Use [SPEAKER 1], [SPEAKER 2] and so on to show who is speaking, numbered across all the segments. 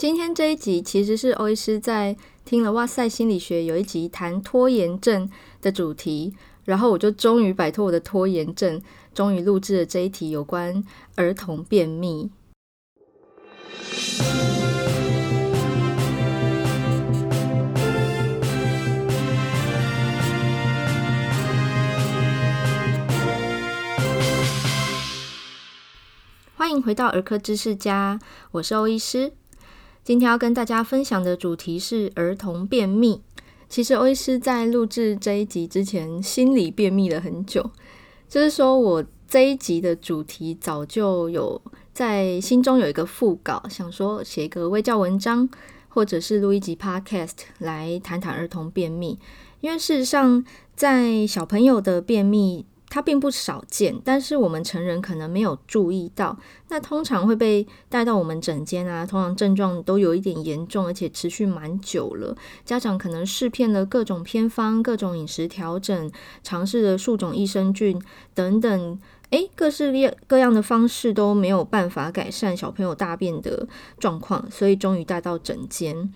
[SPEAKER 1] 今天这一集其实是欧医师在听了《哇塞心理学》有一集谈拖延症的主题，然后我就终于摆脱我的拖延症，终于录制了这一题有关儿童便秘。欢迎回到儿科知识家，我是欧医师。今天要跟大家分享的主题是儿童便秘。其实欧医师在录制这一集之前，心里便秘了很久。就是说我这一集的主题早就有在心中有一个副稿，想说写一个微教文章，或者是录一集 Podcast 来谈谈儿童便秘。因为事实上，在小朋友的便秘，它并不少见，但是我们成人可能没有注意到。那通常会被带到我们诊间啊，通常症状都有一点严重，而且持续蛮久了。家长可能试遍了各种偏方、各种饮食调整，尝试了数种益生菌等等，诶，各式各样的方式都没有办法改善小朋友大便的状况，所以终于带到诊间。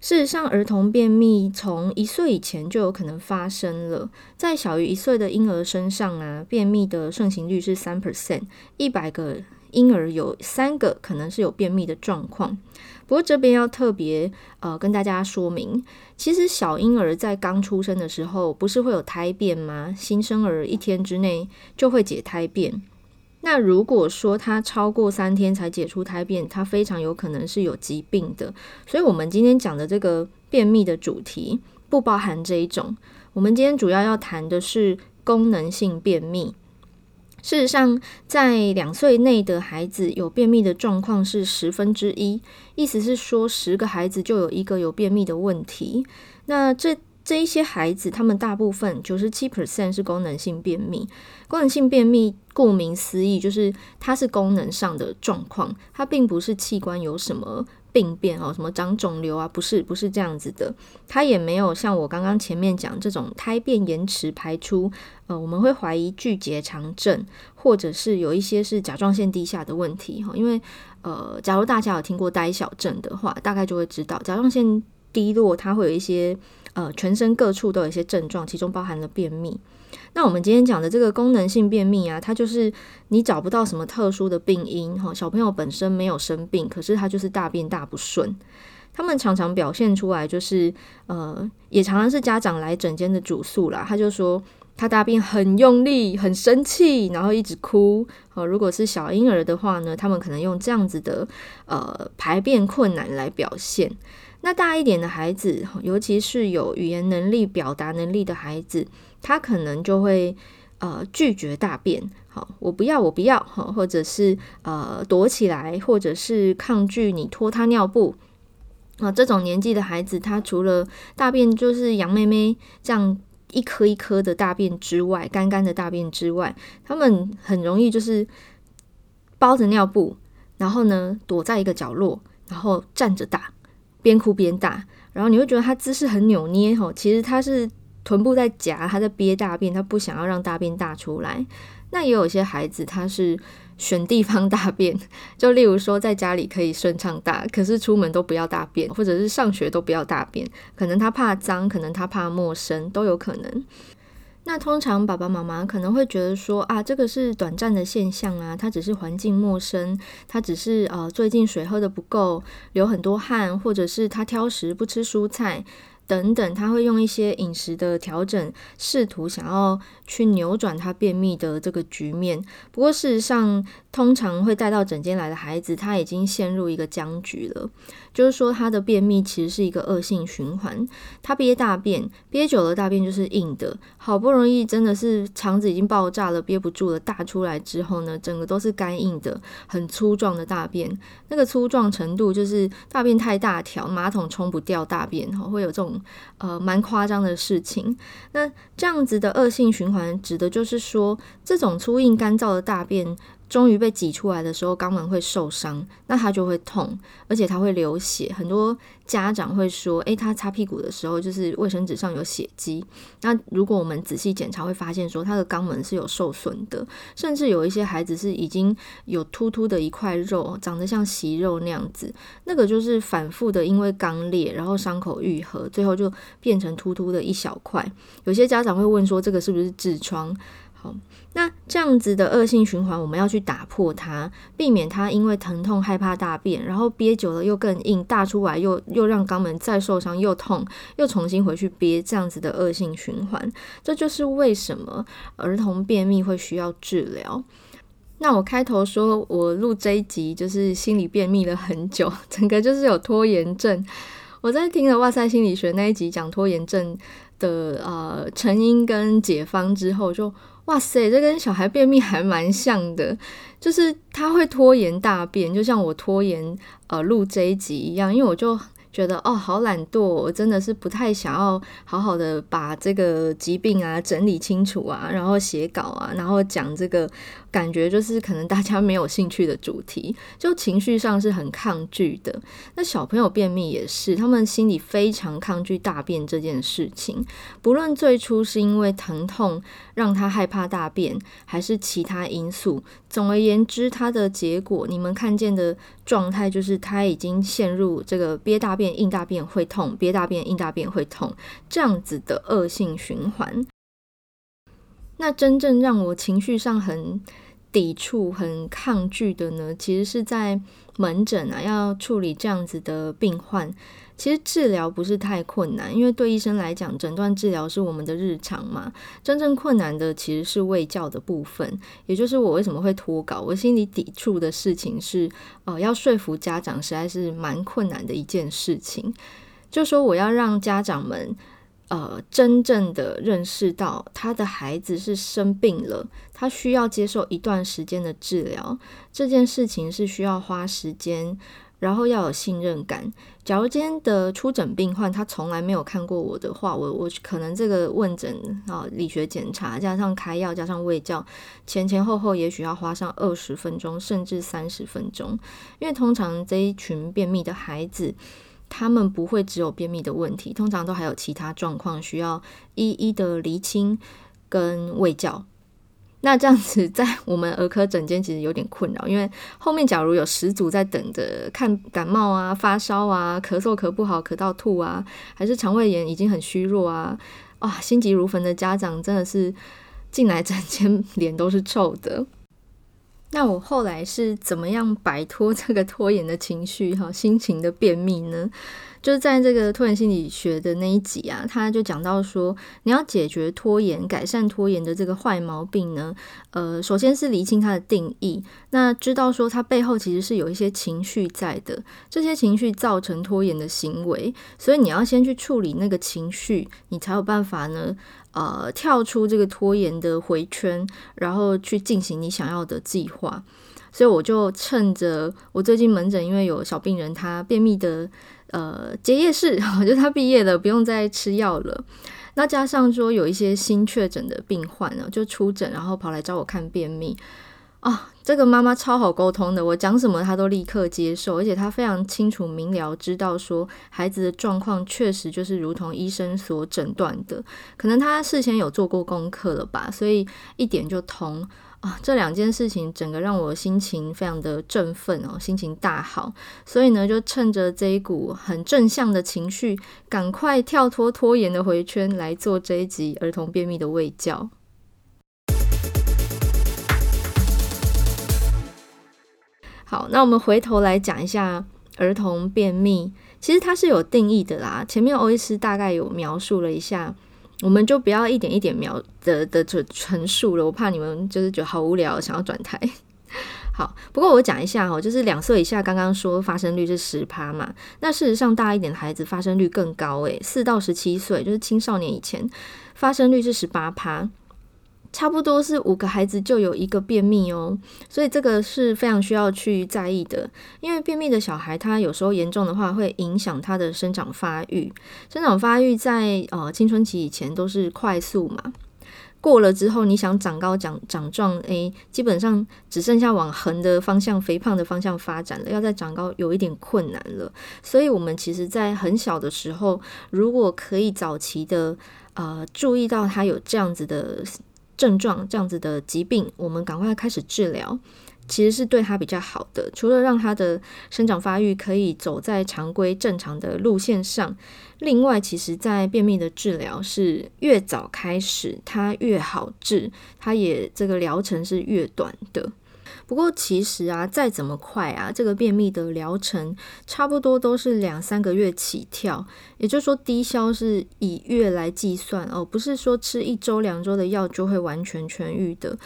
[SPEAKER 1] 事实上，儿童便秘从一岁以前就有可能发生了。在小于一岁的婴儿身上啊，便秘的盛行率是三 percent，一百个婴儿有三个可能是有便秘的状况。不过这边要特别呃跟大家说明，其实小婴儿在刚出生的时候不是会有胎便吗？新生儿一天之内就会解胎便。那如果说他超过三天才解除胎便，他非常有可能是有疾病的。所以，我们今天讲的这个便秘的主题不包含这一种。我们今天主要要谈的是功能性便秘。事实上，在两岁内的孩子有便秘的状况是十分之一，意思是说十个孩子就有一个有便秘的问题。那这这一些孩子，他们大部分九十七 percent 是功能性便秘。功能性便秘顾名思义，就是它是功能上的状况，它并不是器官有什么病变哦，什么长肿瘤啊，不是，不是这样子的。它也没有像我刚刚前面讲这种胎便延迟排出，呃，我们会怀疑巨结肠症，或者是有一些是甲状腺低下的问题哈。因为呃，假如大家有听过呆小症的话，大概就会知道甲状腺低落，它会有一些。呃，全身各处都有一些症状，其中包含了便秘。那我们今天讲的这个功能性便秘啊，它就是你找不到什么特殊的病因哈，小朋友本身没有生病，可是他就是大便大不顺。他们常常表现出来就是，呃，也常常是家长来诊间的主诉啦。他就说他大便很用力，很生气，然后一直哭。哦，如果是小婴儿的话呢，他们可能用这样子的呃排便困难来表现。那大一点的孩子，尤其是有语言能力、表达能力的孩子，他可能就会呃拒绝大便，好，我不要，我不要，或者是呃躲起来，或者是抗拒你脱他尿布啊。这种年纪的孩子，他除了大便就是羊妹妹这样一颗一颗的大便之外，干干的大便之外，他们很容易就是包着尿布，然后呢躲在一个角落，然后站着大。边哭边大，然后你会觉得他姿势很扭捏吼，其实他是臀部在夹，他在憋大便，他不想要让大便大出来。那也有些孩子他是选地方大便，就例如说在家里可以顺畅大，可是出门都不要大便，或者是上学都不要大便，可能他怕脏，可能他怕陌生，都有可能。那通常爸爸妈妈可能会觉得说啊，这个是短暂的现象啊，他只是环境陌生，他只是呃最近水喝的不够，流很多汗，或者是他挑食不吃蔬菜。等等，他会用一些饮食的调整，试图想要去扭转他便秘的这个局面。不过事实上，通常会带到诊间来的孩子，他已经陷入一个僵局了。就是说，他的便秘其实是一个恶性循环。他憋大便，憋久了大便就是硬的，好不容易真的是肠子已经爆炸了，憋不住了，大出来之后呢，整个都是干硬的，很粗壮的大便。那个粗壮程度就是大便太大条，马桶冲不掉大便，会有这种。呃，蛮夸张的事情。那这样子的恶性循环，指的就是说，这种粗硬干燥的大便，终于被挤出来的时候，肛门会受伤，那他就会痛，而且他会流血。很多家长会说：“诶，他擦屁股的时候，就是卫生纸上有血迹。”那如果我们仔细检查，会发现说他的肛门是有受损的，甚至有一些孩子是已经有突突的一块肉，长得像息肉那样子，那个就是反复的因为肛裂，然后伤口愈合，最后就变成突突的一小块。有些家长会问说：“这个是不是痔疮？”好，那这样子的恶性循环，我们要去打破它，避免它因为疼痛害怕大便，然后憋久了又更硬，大出来又又让肛门再受伤又痛，又重新回去憋，这样子的恶性循环。这就是为什么儿童便秘会需要治疗。那我开头说我录这一集就是心理便秘了很久，整个就是有拖延症。我在听了《哇塞心理学》那一集讲拖延症的呃成因跟解方之后，就。哇塞，这跟小孩便秘还蛮像的，就是他会拖延大便，就像我拖延呃录这一集一样，因为我就。觉得哦，好懒惰，我真的是不太想要好好的把这个疾病啊整理清楚啊，然后写稿啊，然后讲这个感觉就是可能大家没有兴趣的主题，就情绪上是很抗拒的。那小朋友便秘也是，他们心里非常抗拒大便这件事情，不论最初是因为疼痛让他害怕大便，还是其他因素，总而言之，他的结果你们看见的状态就是他已经陷入这个憋大。便硬大便会痛，憋大便硬大便会痛，这样子的恶性循环。那真正让我情绪上很抵触、很抗拒的呢，其实是在门诊啊，要处理这样子的病患。其实治疗不是太困难，因为对医生来讲，诊断治疗是我们的日常嘛。真正困难的其实是卫教的部分，也就是我为什么会脱稿。我心里抵触的事情是，呃，要说服家长实在是蛮困难的一件事情。就说我要让家长们，呃，真正的认识到他的孩子是生病了，他需要接受一段时间的治疗，这件事情是需要花时间。然后要有信任感。假如今天的出诊病患他从来没有看过我的话，我我可能这个问诊啊、理学检查加上开药加上喂教，前前后后也许要花上二十分钟甚至三十分钟。因为通常这一群便秘的孩子，他们不会只有便秘的问题，通常都还有其他状况需要一一的厘清跟卫教。那这样子，在我们儿科诊间其实有点困扰，因为后面假如有十组在等着看感冒啊、发烧啊、咳嗽咳不好、咳到吐啊，还是肠胃炎已经很虚弱啊，啊，心急如焚的家长真的是进来诊间 脸都是臭的。那我后来是怎么样摆脱这个拖延的情绪哈，心情的便秘呢？就是在这个拖延心理学的那一集啊，他就讲到说，你要解决拖延、改善拖延的这个坏毛病呢，呃，首先是厘清它的定义，那知道说它背后其实是有一些情绪在的，这些情绪造成拖延的行为，所以你要先去处理那个情绪，你才有办法呢，呃，跳出这个拖延的回圈，然后去进行你想要的计划。所以我就趁着我最近门诊，因为有小病人他便秘的。呃，结业式，就他毕业了，不用再吃药了。那加上说有一些新确诊的病患呢，就出诊，然后跑来找我看便秘啊。这个妈妈超好沟通的，我讲什么她都立刻接受，而且她非常清楚明了知道说孩子的状况确实就是如同医生所诊断的，可能她事先有做过功课了吧，所以一点就通。啊，这两件事情整个让我心情非常的振奋哦，心情大好，所以呢，就趁着这一股很正向的情绪，赶快跳脱拖延的回圈来做这一集儿童便秘的喂教。好，那我们回头来讲一下儿童便秘，其实它是有定义的啦，前面欧医师大概有描述了一下。我们就不要一点一点描的的这陈述了，我怕你们就是觉得好无聊，想要转台。好，不过我讲一下哦，就是两岁以下，刚刚说发生率是十趴嘛，那事实上大一点的孩子发生率更高诶，四到十七岁就是青少年以前发生率是十八趴。差不多是五个孩子就有一个便秘哦，所以这个是非常需要去在意的。因为便秘的小孩，他有时候严重的话会影响他的生长发育。生长发育在呃青春期以前都是快速嘛，过了之后，你想长高、长长壮，诶，基本上只剩下往横的方向、肥胖的方向发展了。要再长高，有一点困难了。所以，我们其实在很小的时候，如果可以早期的呃注意到他有这样子的症状、这样子的疾病，我们赶快开始治疗。其实是对他比较好的，除了让他的生长发育可以走在常规正常的路线上，另外，其实，在便秘的治疗是越早开始，它越好治，它也这个疗程是越短的。不过，其实啊，再怎么快啊，这个便秘的疗程差不多都是两三个月起跳，也就是说，低消是以月来计算哦，不是说吃一周两周的药就会完全痊愈的。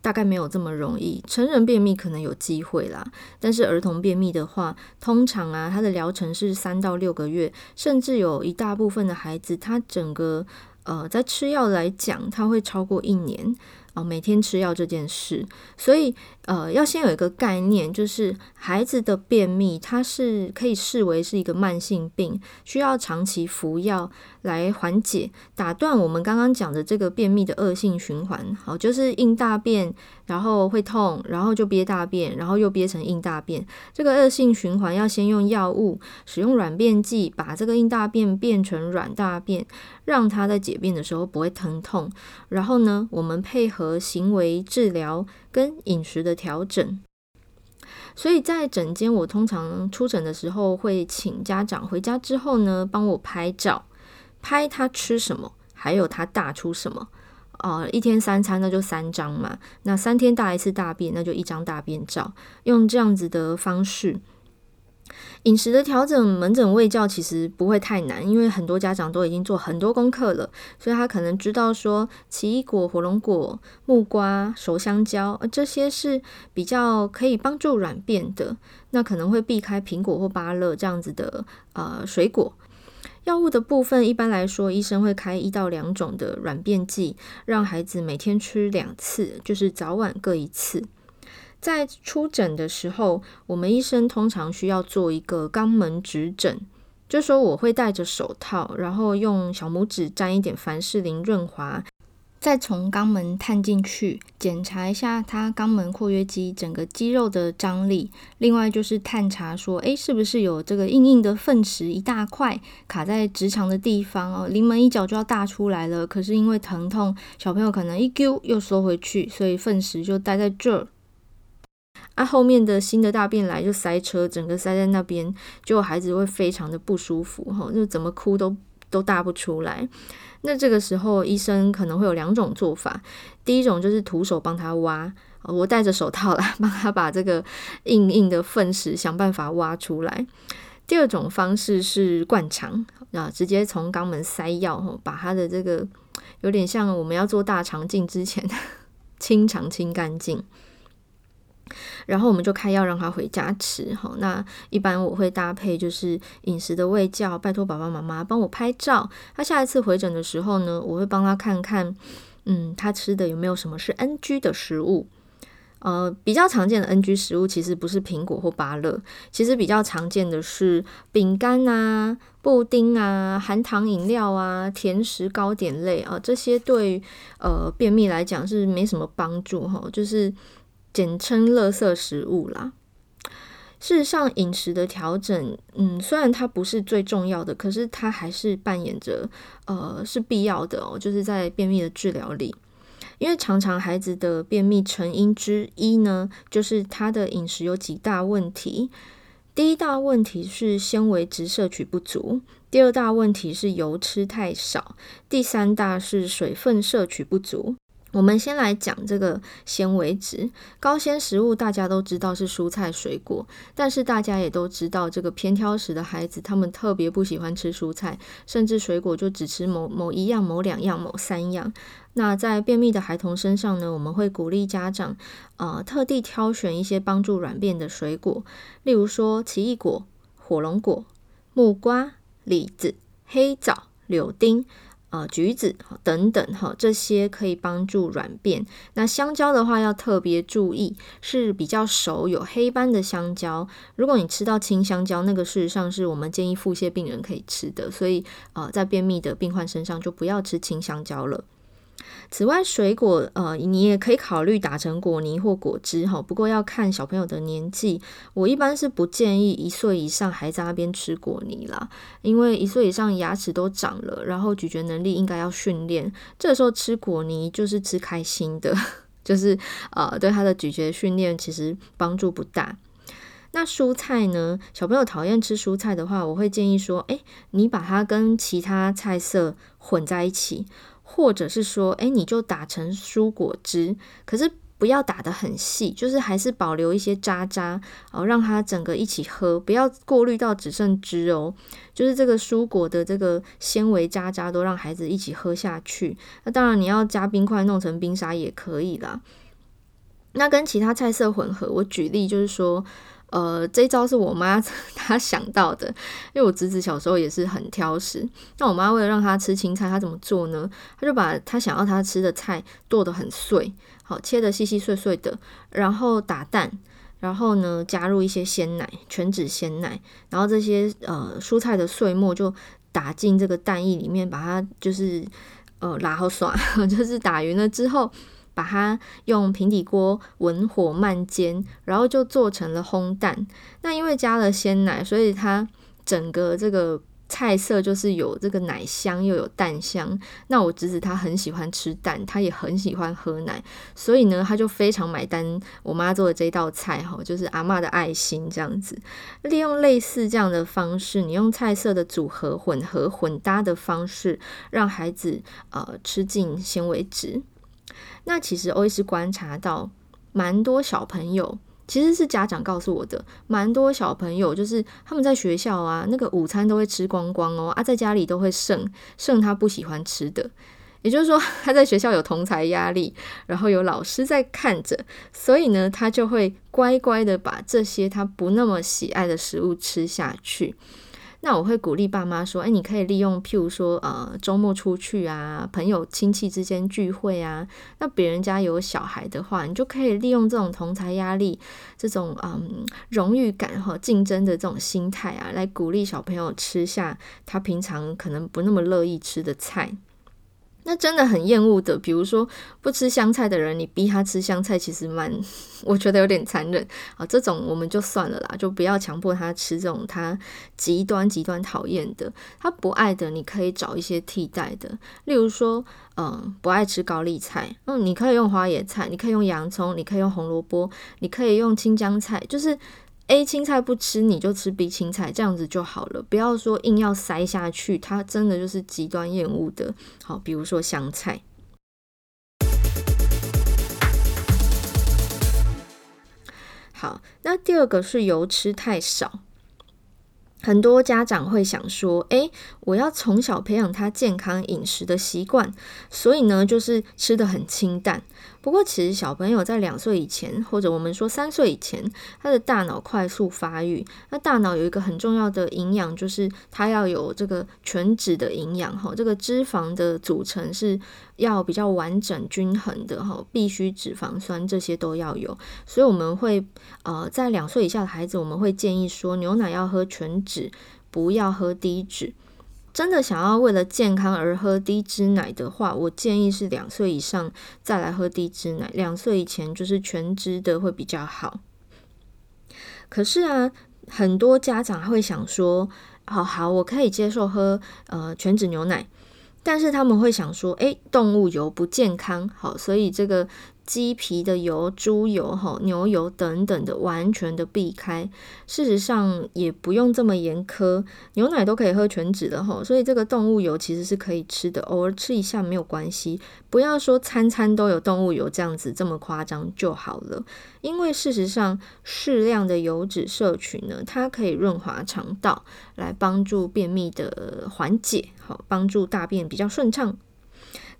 [SPEAKER 1] 大概没有这么容易，成人便秘可能有机会啦，但是儿童便秘的话，通常啊，它的疗程是三到六个月，甚至有一大部分的孩子，他整个呃，在吃药来讲，他会超过一年。哦，每天吃药这件事，所以呃，要先有一个概念，就是孩子的便秘，它是可以视为是一个慢性病，需要长期服药来缓解，打断我们刚刚讲的这个便秘的恶性循环。好，就是硬大便，然后会痛，然后就憋大便，然后又憋成硬大便，这个恶性循环要先用药物，使用软便剂，把这个硬大便变成软大便，让它在解便的时候不会疼痛。然后呢，我们配合。和行为治疗跟饮食的调整，所以在诊间，我通常出诊的时候会请家长回家之后呢，帮我拍照，拍他吃什么，还有他大出什么。哦，一天三餐那就三张嘛，那三天大一次大便，那就一张大便照，用这样子的方式。饮食的调整，门诊卫教其实不会太难，因为很多家长都已经做很多功课了，所以他可能知道说奇异果、火龙果、木瓜、熟香蕉，这些是比较可以帮助软便的，那可能会避开苹果或芭乐这样子的呃水果。药物的部分，一般来说，医生会开一到两种的软便剂，让孩子每天吃两次，就是早晚各一次。在出诊的时候，我们医生通常需要做一个肛门指诊，就说我会戴着手套，然后用小拇指沾一点凡士林润滑，再从肛门探进去检查一下他肛门括约肌整个肌肉的张力。另外就是探查说，诶，是不是有这个硬硬的粪石一大块卡在直肠的地方哦，临门一脚就要大出来了，可是因为疼痛，小朋友可能一丢又缩回去，所以粪石就待在这儿。啊，后面的新的大便来就塞车，整个塞在那边，就孩子会非常的不舒服，哈，就怎么哭都都大不出来。那这个时候，医生可能会有两种做法，第一种就是徒手帮他挖，我戴着手套来帮他把这个硬硬的粪石想办法挖出来。第二种方式是灌肠，啊，直接从肛门塞药，把他的这个有点像我们要做大肠镜之前 清肠清干净。然后我们就开药让他回家吃，好，那一般我会搭配就是饮食的卫教，拜托爸爸妈妈帮我拍照。他下一次回诊的时候呢，我会帮他看看，嗯，他吃的有没有什么是 NG 的食物。呃，比较常见的 NG 食物其实不是苹果或芭乐，其实比较常见的是饼干啊、布丁啊、含糖饮料啊、甜食糕点类啊，这些对呃便秘来讲是没什么帮助哈，就是。简称垃圾食物啦。事实上，饮食的调整，嗯，虽然它不是最重要的，可是它还是扮演着，呃，是必要的哦。就是在便秘的治疗里，因为常常孩子的便秘成因之一呢，就是他的饮食有几大问题。第一大问题是纤维质摄取不足，第二大问题是油吃太少，第三大是水分摄取不足。我们先来讲这个纤维质，高纤食物大家都知道是蔬菜水果，但是大家也都知道，这个偏挑食的孩子，他们特别不喜欢吃蔬菜，甚至水果就只吃某某一样、某两样、某三样。那在便秘的孩童身上呢，我们会鼓励家长，呃，特地挑选一些帮助软便的水果，例如说奇异果、火龙果、木瓜、李子、黑枣、柳丁。啊，橘子等等哈，这些可以帮助软便。那香蕉的话要特别注意，是比较熟有黑斑的香蕉。如果你吃到青香蕉，那个事实上是我们建议腹泻病人可以吃的，所以啊，在便秘的病患身上就不要吃青香蕉了。此外，水果呃，你也可以考虑打成果泥或果汁哈。不过要看小朋友的年纪，我一般是不建议一岁以上还在那边吃果泥啦，因为一岁以上牙齿都长了，然后咀嚼能力应该要训练。这时候吃果泥就是吃开心的，就是呃，对他的咀嚼训练其实帮助不大。那蔬菜呢？小朋友讨厌吃蔬菜的话，我会建议说，诶，你把它跟其他菜色混在一起。或者是说，诶，你就打成蔬果汁，可是不要打得很细，就是还是保留一些渣渣哦，让它整个一起喝，不要过滤到只剩汁哦。就是这个蔬果的这个纤维渣渣都让孩子一起喝下去。那当然你要加冰块弄成冰沙也可以啦。那跟其他菜色混合，我举例就是说。呃，这一招是我妈 她想到的，因为我侄子小时候也是很挑食。那我妈为了让他吃青菜，她怎么做呢？她就把她想要他吃的菜剁得很碎，好，切得细细碎碎的，然后打蛋，然后呢加入一些鲜奶，全脂鲜奶，然后这些呃蔬菜的碎末就打进这个蛋液里面，把它就是呃拉好耍，就是打匀了之后。把它用平底锅文火慢煎，然后就做成了烘蛋。那因为加了鲜奶，所以它整个这个菜色就是有这个奶香又有蛋香。那我侄子他很喜欢吃蛋，他也很喜欢喝奶，所以呢，他就非常买单我妈做的这道菜哈，就是阿嬷的爱心这样子。利用类似这样的方式，你用菜色的组合混合混搭的方式，让孩子呃吃进纤维质。那其实欧医师观察到，蛮多小朋友其实是家长告诉我的，蛮多小朋友就是他们在学校啊，那个午餐都会吃光光哦，啊，在家里都会剩剩他不喜欢吃的，也就是说 他在学校有同才压力，然后有老师在看着，所以呢，他就会乖乖的把这些他不那么喜爱的食物吃下去。那我会鼓励爸妈说，哎，你可以利用，譬如说，呃，周末出去啊，朋友亲戚之间聚会啊，那别人家有小孩的话，你就可以利用这种同侪压力、这种嗯荣誉感和竞争的这种心态啊，来鼓励小朋友吃下他平常可能不那么乐意吃的菜。那真的很厌恶的，比如说不吃香菜的人，你逼他吃香菜，其实蛮，我觉得有点残忍啊。这种我们就算了啦，就不要强迫他吃这种他极端极端讨厌的。他不爱的，你可以找一些替代的，例如说，嗯，不爱吃高丽菜，嗯，你可以用花椰菜，你可以用洋葱，你可以用红萝卜，你可以用青江菜，就是。A 青菜不吃，你就吃 B 青菜，这样子就好了。不要说硬要塞下去，它真的就是极端厌恶的。好，比如说香菜。好，那第二个是油吃太少。很多家长会想说：“诶，我要从小培养他健康饮食的习惯，所以呢，就是吃得很清淡。”不过，其实小朋友在两岁以前，或者我们说三岁以前，他的大脑快速发育。那大脑有一个很重要的营养，就是它要有这个全脂的营养哈。这个脂肪的组成是要比较完整均衡的哈，必须脂肪酸这些都要有。所以我们会呃，在两岁以下的孩子，我们会建议说，牛奶要喝全脂，不要喝低脂。真的想要为了健康而喝低脂奶的话，我建议是两岁以上再来喝低脂奶，两岁以前就是全脂的会比较好。可是啊，很多家长会想说，好好，我可以接受喝呃全脂牛奶，但是他们会想说，诶，动物油不健康，好，所以这个。鸡皮的油、猪油、哈牛油等等的，完全的避开。事实上也不用这么严苛，牛奶都可以喝全脂的哈，所以这个动物油其实是可以吃的，偶尔吃一下没有关系。不要说餐餐都有动物油这样子这么夸张就好了，因为事实上适量的油脂摄取呢，它可以润滑肠道，来帮助便秘的缓解，好帮助大便比较顺畅。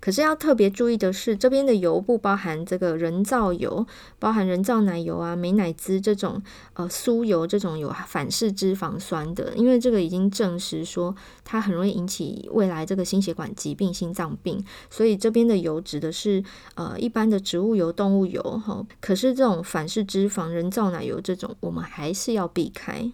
[SPEAKER 1] 可是要特别注意的是，这边的油不包含这个人造油，包含人造奶油啊、美乃滋这种呃酥油这种有反式脂肪酸的，因为这个已经证实说它很容易引起未来这个心血管疾病、心脏病，所以这边的油指的是呃一般的植物油、动物油哈。可是这种反式脂肪、人造奶油这种，我们还是要避开。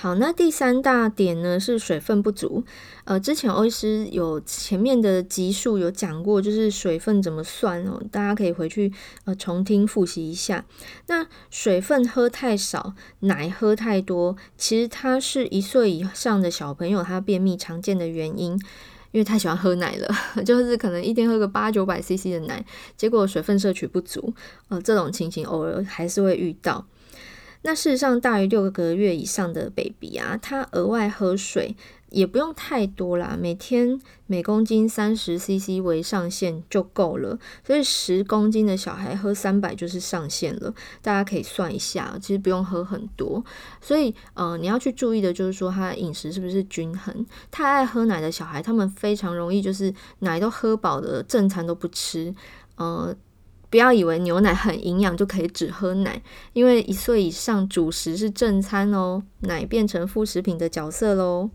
[SPEAKER 1] 好，那第三大点呢是水分不足。呃，之前欧医师有前面的集数有讲过，就是水分怎么算哦，大家可以回去呃重听复习一下。那水分喝太少，奶喝太多，其实它是一岁以上的小朋友他便秘常见的原因，因为太喜欢喝奶了，就是可能一天喝个八九百 CC 的奶，结果水分摄取不足，呃，这种情形偶尔还是会遇到。那事实上，大于六个月以上的 baby 啊，他额外喝水也不用太多啦，每天每公斤三十 CC 为上限就够了。所以十公斤的小孩喝三百就是上限了，大家可以算一下，其实不用喝很多。所以，呃，你要去注意的就是说，他饮食是不是均衡。太爱喝奶的小孩，他们非常容易就是奶都喝饱了，正餐都不吃，呃。不要以为牛奶很营养就可以只喝奶，因为一岁以上主食是正餐哦，奶变成副食品的角色喽。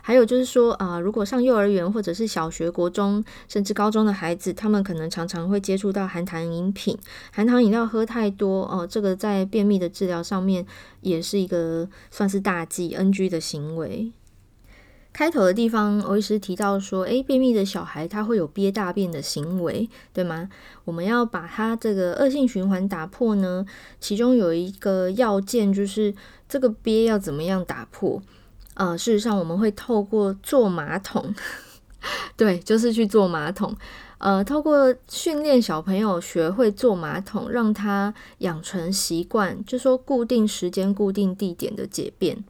[SPEAKER 1] 还有就是说啊、如果上幼儿园或者是小学、国中甚至高中的孩子，他们可能常常会接触到含糖饮品，含糖饮料喝太多哦、呃，这个在便秘的治疗上面也是一个算是大忌 NG 的行为。开头的地方，欧医师提到说，诶，便秘的小孩他会有憋大便的行为，对吗？我们要把他这个恶性循环打破呢，其中有一个要件就是这个憋要怎么样打破？呃，事实上我们会透过坐马桶，对，就是去坐马桶，呃，透过训练小朋友学会坐马桶，让他养成习惯，就说固定时间、固定地点的解便。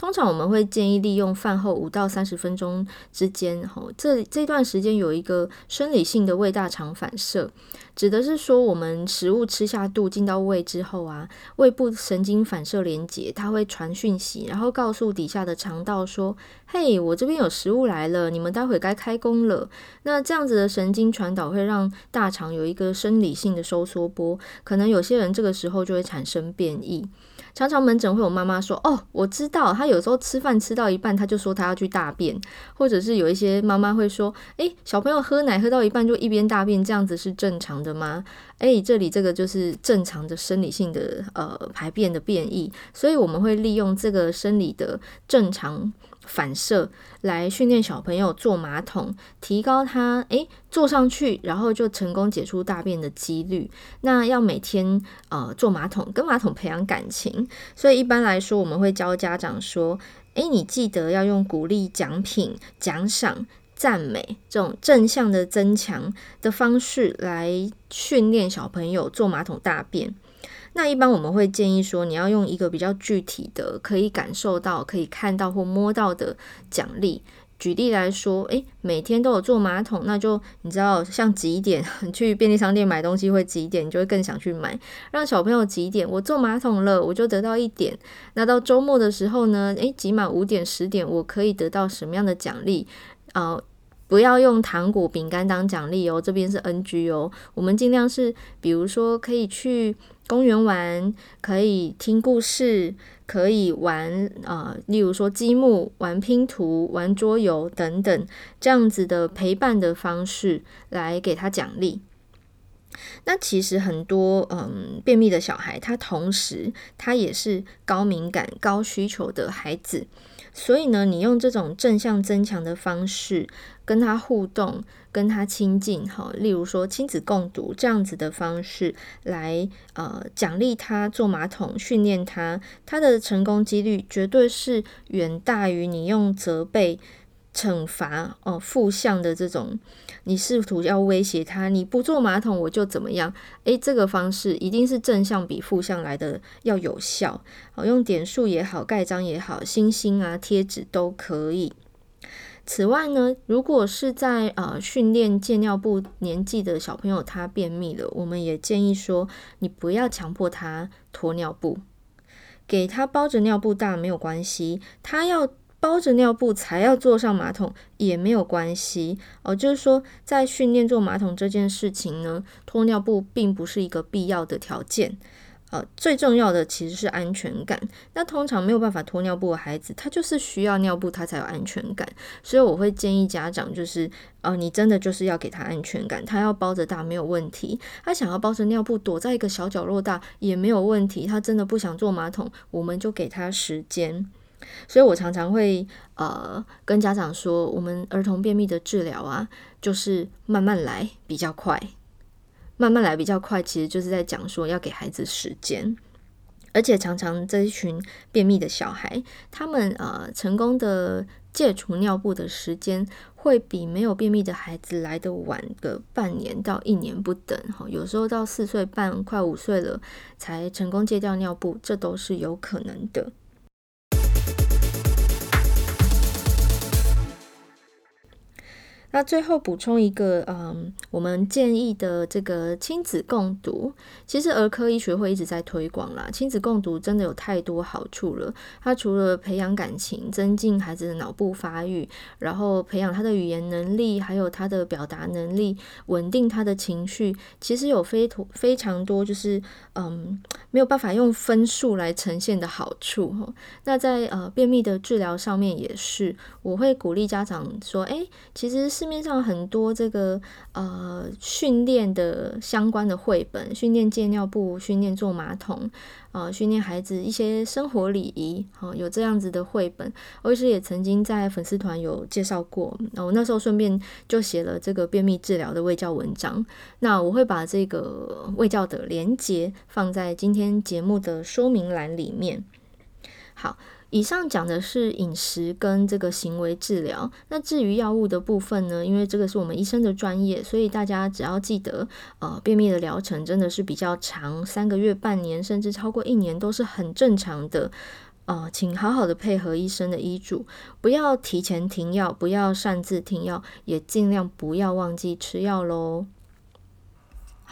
[SPEAKER 1] 通常我们会建议利用饭后五到三十分钟之间，吼，这这段时间有一个生理性的胃大肠反射，指的是说我们食物吃下肚进到胃之后啊，胃部神经反射连结，它会传讯息，然后告诉底下的肠道说：“嘿，我这边有食物来了，你们待会该开工了。”那这样子的神经传导会让大肠有一个生理性的收缩波，可能有些人这个时候就会产生便意。常常门诊会有妈妈说：“哦，我知道，他有时候吃饭吃到一半，他就说他要去大便，或者是有一些妈妈会说：‘诶，小朋友喝奶喝到一半就一边大便，这样子是正常的吗？’诶，这里这个就是正常的生理性的呃排便的变异，所以我们会利用这个生理的正常。”反射来训练小朋友坐马桶，提高他诶坐上去，然后就成功解出大便的几率。那要每天呃坐马桶，跟马桶培养感情。所以一般来说，我们会教家长说：诶，你记得要用鼓励、奖品、奖赏、赞美这种正向的增强的方式来训练小朋友坐马桶大便。那一般我们会建议说，你要用一个比较具体的、可以感受到、可以看到或摸到的奖励。举例来说，诶，每天都有坐马桶，那就你知道，像几点，去便利商店买东西会几点，你就会更想去买。让小朋友几点，我坐马桶了，我就得到一点。那到周末的时候呢，诶，集满五点、十点，我可以得到什么样的奖励？啊、呃，不要用糖果、饼干当奖励哦，这边是 NG 哦。我们尽量是，比如说可以去。公园玩，可以听故事，可以玩啊、呃，例如说积木、玩拼图、玩桌游等等，这样子的陪伴的方式来给他奖励。那其实很多嗯便秘的小孩，他同时他也是高敏感、高需求的孩子，所以呢，你用这种正向增强的方式跟他互动。跟他亲近，哈，例如说亲子共读这样子的方式来，呃，奖励他坐马桶，训练他，他的成功几率绝对是远大于你用责备、惩罚，哦、负向的这种，你试图要威胁他，你不坐马桶我就怎么样？诶，这个方式一定是正向比负向来的要有效，好，用点数也好，盖章也好，星星啊，贴纸都可以。此外呢，如果是在呃训练戒尿布年纪的小朋友，他便秘了，我们也建议说，你不要强迫他脱尿布，给他包着尿布大没有关系，他要包着尿布才要坐上马桶也没有关系哦。就是说，在训练坐马桶这件事情呢，脱尿布并不是一个必要的条件。呃，最重要的其实是安全感。那通常没有办法脱尿布的孩子，他就是需要尿布，他才有安全感。所以我会建议家长，就是呃，你真的就是要给他安全感。他要包着大没有问题，他想要包着尿布躲在一个小角落大也没有问题。他真的不想坐马桶，我们就给他时间。所以我常常会呃跟家长说，我们儿童便秘的治疗啊，就是慢慢来比较快，慢慢来比较快，其实就是在讲说要给孩子时间。而且常常这一群便秘的小孩，他们呃成功的戒除尿布的时间，会比没有便秘的孩子来的晚个半年到一年不等。哈，有时候到四岁半，快五岁了，才成功戒掉尿布，这都是有可能的。那最后补充一个，嗯，我们建议的这个亲子共读，其实儿科医学会一直在推广啦。亲子共读真的有太多好处了，它除了培养感情、增进孩子的脑部发育，然后培养他的语言能力，还有他的表达能力，稳定他的情绪，其实有非非常多，就是嗯，没有办法用分数来呈现的好处。那在呃便秘的治疗上面也是，我会鼓励家长说，诶，其实。市面上很多这个呃训练的相关的绘本，训练戒尿布，训练坐马桶，呃，训练孩子一些生活礼仪，好、有这样子的绘本。欧医师也曾经在粉丝团有介绍过，那、我那时候顺便就写了这个便秘治疗的卫教文章。那我会把这个卫教的连结放在今天节目的说明栏里面。好。以上讲的是饮食跟这个行为治疗。那至于药物的部分呢？因为这个是我们医生的专业，所以大家只要记得，呃，便秘的疗程真的是比较长，三个月、半年，甚至超过一年都是很正常的。呃，请好好的配合医生的医嘱，不要提前停药，不要擅自停药，也尽量不要忘记吃药喽。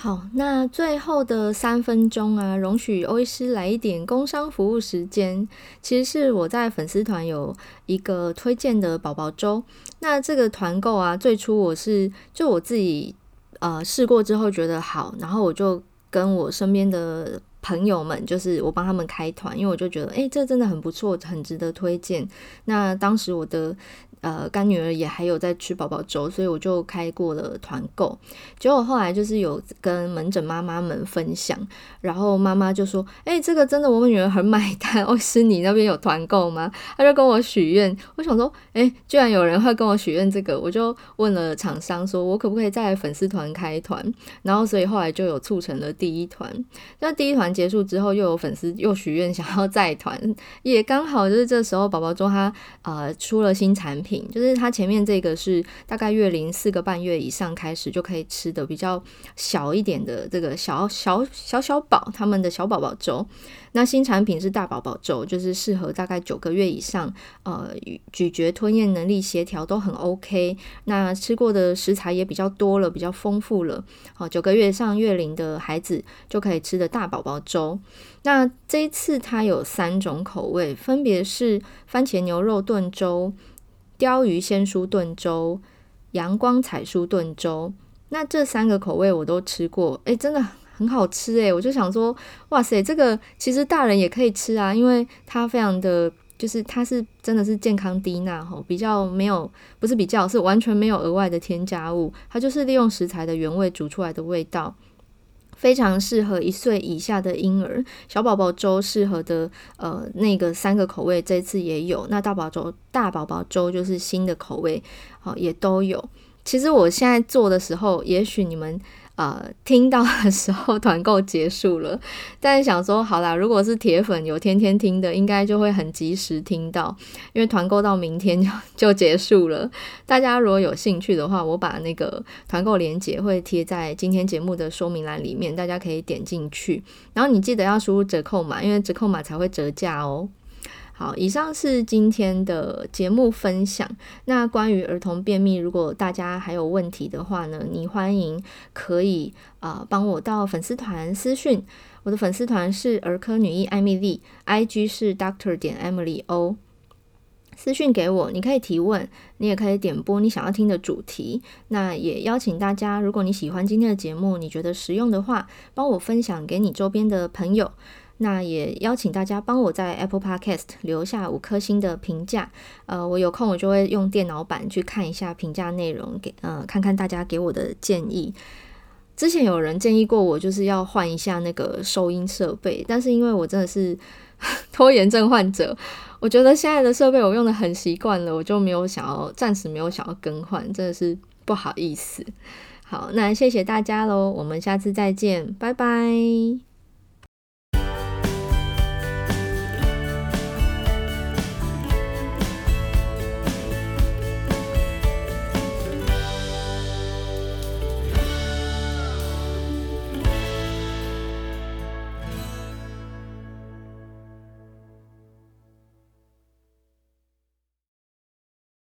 [SPEAKER 1] 好，那最后的三分钟啊，容许欧医师来一点工商服务时间。其实是我在粉丝团有一个推荐的宝宝粥。那这个团购啊，最初我是就我自己呃试过之后觉得好，然后我就跟我身边的朋友们，就是我帮他们开团，因为我就觉得诶，这真的很不错，很值得推荐。那当时我的。呃，干女儿也还有在吃宝宝粥，所以我就开过了团购。结果后来就是有跟门诊妈妈们分享，然后妈妈就说：“哎、这个真的我们女儿很买单哦，是你那边有团购吗？” 她就跟我许愿。我想说，哎、居然有人会跟我许愿这个，我就问了厂商，说我可不可以在粉丝团开团？然后所以后来就有促成了第一团。那第一团结束之后，又有粉丝又许愿想要再团，也刚好就是这时候宝宝粥它呃出了新产品。品就是它前面这个是大概月龄四个半月以上开始就可以吃的比较小一点的这个小小小小宝他们的小宝宝粥，那新产品是大宝宝粥，就是适合大概九个月以上，呃，咀嚼吞咽能力协调都很 OK，那吃过的食材也比较多了，比较丰富了，好，九个月上月龄的孩子就可以吃的大宝宝粥。那这一次它有三种口味，分别是番茄牛肉炖粥。鯛鱼鲜蔬炖粥、阳光彩蔬炖粥，那这三个口味我都吃过，诶，真的很好吃诶，我就想说，哇塞，这个其实大人也可以吃啊，因为它非常的，就是它是真的是健康低钠吼，比较没有，不是比较，是完全没有额外的添加物，它就是利用食材的原味煮出来的味道。非常适合一岁以下的婴儿，小宝宝粥适合的，呃，那个三个口味这次也有。那大宝粥、大宝宝粥就是新的口味，好，也都有。其实我现在做的时候，也许你们。呃，听到的时候团购结束了，但想说好啦，如果是铁粉有天天听的，应该就会很及时听到，因为团购到明天就就结束了。大家如果有兴趣的话，我把那个团购链接会贴在今天节目的说明栏里面，大家可以点进去。然后你记得要输入折扣码，因为折扣码才会折价哦。好，以上是今天的节目分享。那关于儿童便秘，如果大家还有问题的话呢，你欢迎可以啊帮、我到粉丝团私讯。我的粉丝团是儿科女医艾米丽，IG 是 Doctor 点 Emily O。私讯给我，你可以提问，你也可以点播你想要听的主题。那也邀请大家，如果你喜欢今天的节目，你觉得实用的话，帮我分享给你周边的朋友。那也邀请大家帮我在 Apple Podcast 留下五颗星的评价。呃，我有空我就会用电脑版去看一下评价内容，给呃看看大家给我的建议。之前有人建议过我，就是要换一下那个收音设备，但是因为我真的是 拖延症患者，我觉得现在的设备我用得很习惯了，我就没有想要，暂时没有想要更换，真的是不好意思。好，那谢谢大家喽，我们下次再见，拜拜。